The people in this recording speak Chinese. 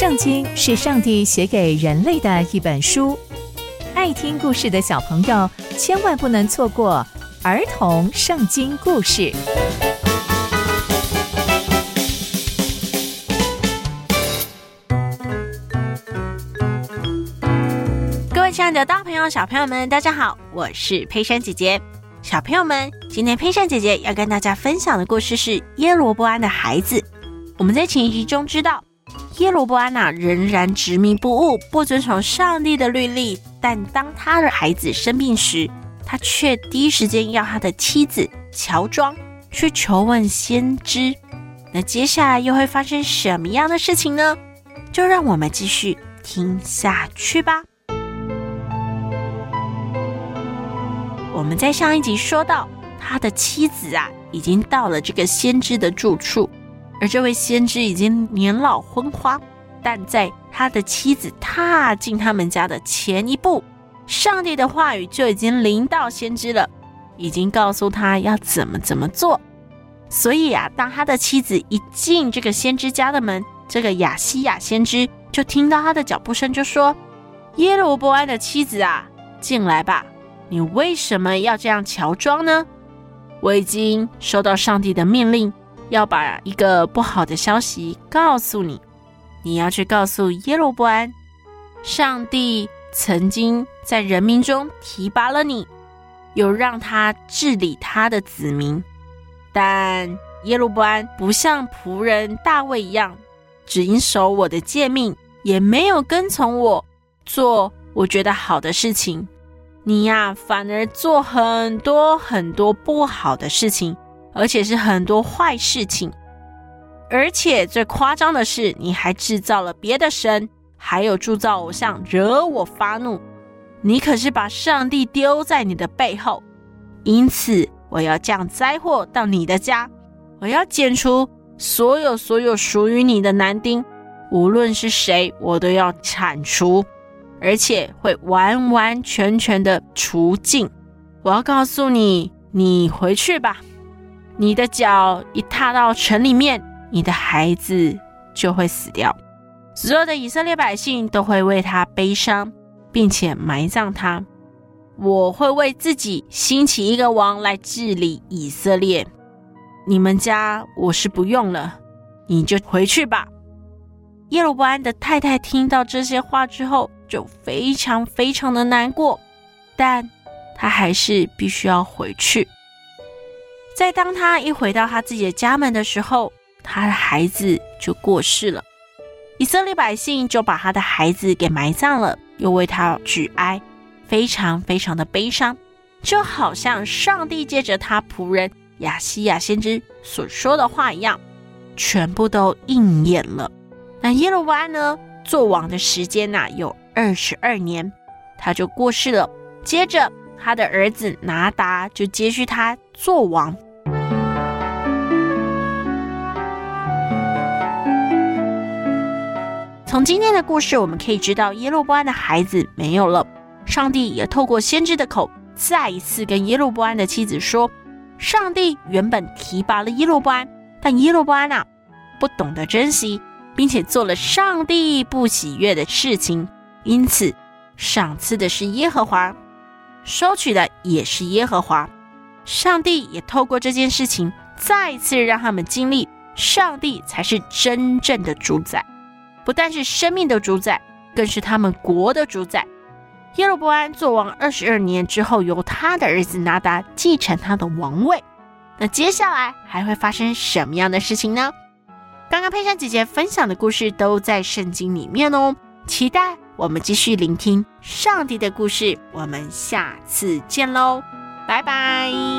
圣经是上帝写给人类的一本书，爱听故事的小朋友千万不能错过儿童圣经故事。各位亲爱的大朋友、小朋友们，大家好，我是佩珊姐姐。小朋友们，今天佩珊姐姐要跟大家分享的故事是耶罗波安的孩子。我们在前一集中知道。耶罗波安娜，仍然执迷不悟，不遵从上帝的律例。但当他的孩子生病时，他却第一时间要他的妻子乔装去求问先知。那接下来又会发生什么样的事情呢？就让我们继续听下去吧。我们在上一集说到，他的妻子啊，已经到了这个先知的住处。而这位先知已经年老昏花，但在他的妻子踏进他们家的前一步，上帝的话语就已经临到先知了，已经告诉他要怎么怎么做。所以啊，当他的妻子一进这个先知家的门，这个亚西亚先知就听到他的脚步声，就说：“耶罗波安的妻子啊，进来吧，你为什么要这样乔装呢？我已经收到上帝的命令。”要把一个不好的消息告诉你，你要去告诉耶罗伯安，上帝曾经在人民中提拔了你，有让他治理他的子民。但耶罗伯安不像仆人大卫一样，只因守我的诫命，也没有跟从我做我觉得好的事情。你呀，反而做很多很多不好的事情。而且是很多坏事情，而且最夸张的是，你还制造了别的神，还有铸造偶像，惹我发怒。你可是把上帝丢在你的背后，因此我要降灾祸到你的家，我要剪除所有所有属于你的男丁，无论是谁，我都要铲除，而且会完完全全的除尽。我要告诉你，你回去吧。你的脚一踏到城里面，你的孩子就会死掉。所有的以色列百姓都会为他悲伤，并且埋葬他。我会为自己兴起一个王来治理以色列。你们家我是不用了，你就回去吧。耶罗波安的太太听到这些话之后，就非常非常的难过，但她还是必须要回去。在当他一回到他自己的家门的时候，他的孩子就过世了。以色列百姓就把他的孩子给埋葬了，又为他举哀，非常非常的悲伤，就好像上帝借着他仆人亚西亚先知所说的话一样，全部都应验了。那耶罗波安呢，做王的时间呐、有二十二年，他就过世了。接着他的儿子拿达就接续他做王。从今天的故事，我们可以知道耶罗波安的孩子没有了。上帝也透过先知的口，再一次跟耶罗波安的妻子说：上帝原本提拔了耶罗波安，但耶罗波安啊，不懂得珍惜，并且做了上帝不喜悦的事情，因此赏赐的是耶和华，收取的也是耶和华。上帝也透过这件事情，再一次让他们经历，上帝才是真正的主宰。不但是生命的主宰，更是他们国的主宰。耶罗波安做王二十二年之后，由他的儿子拿达继承他的王位。那接下来还会发生什么样的事情呢？刚刚佩珊姐姐分享的故事都在圣经里面哦。期待我们继续聆听上帝的故事。我们下次见喽，拜拜。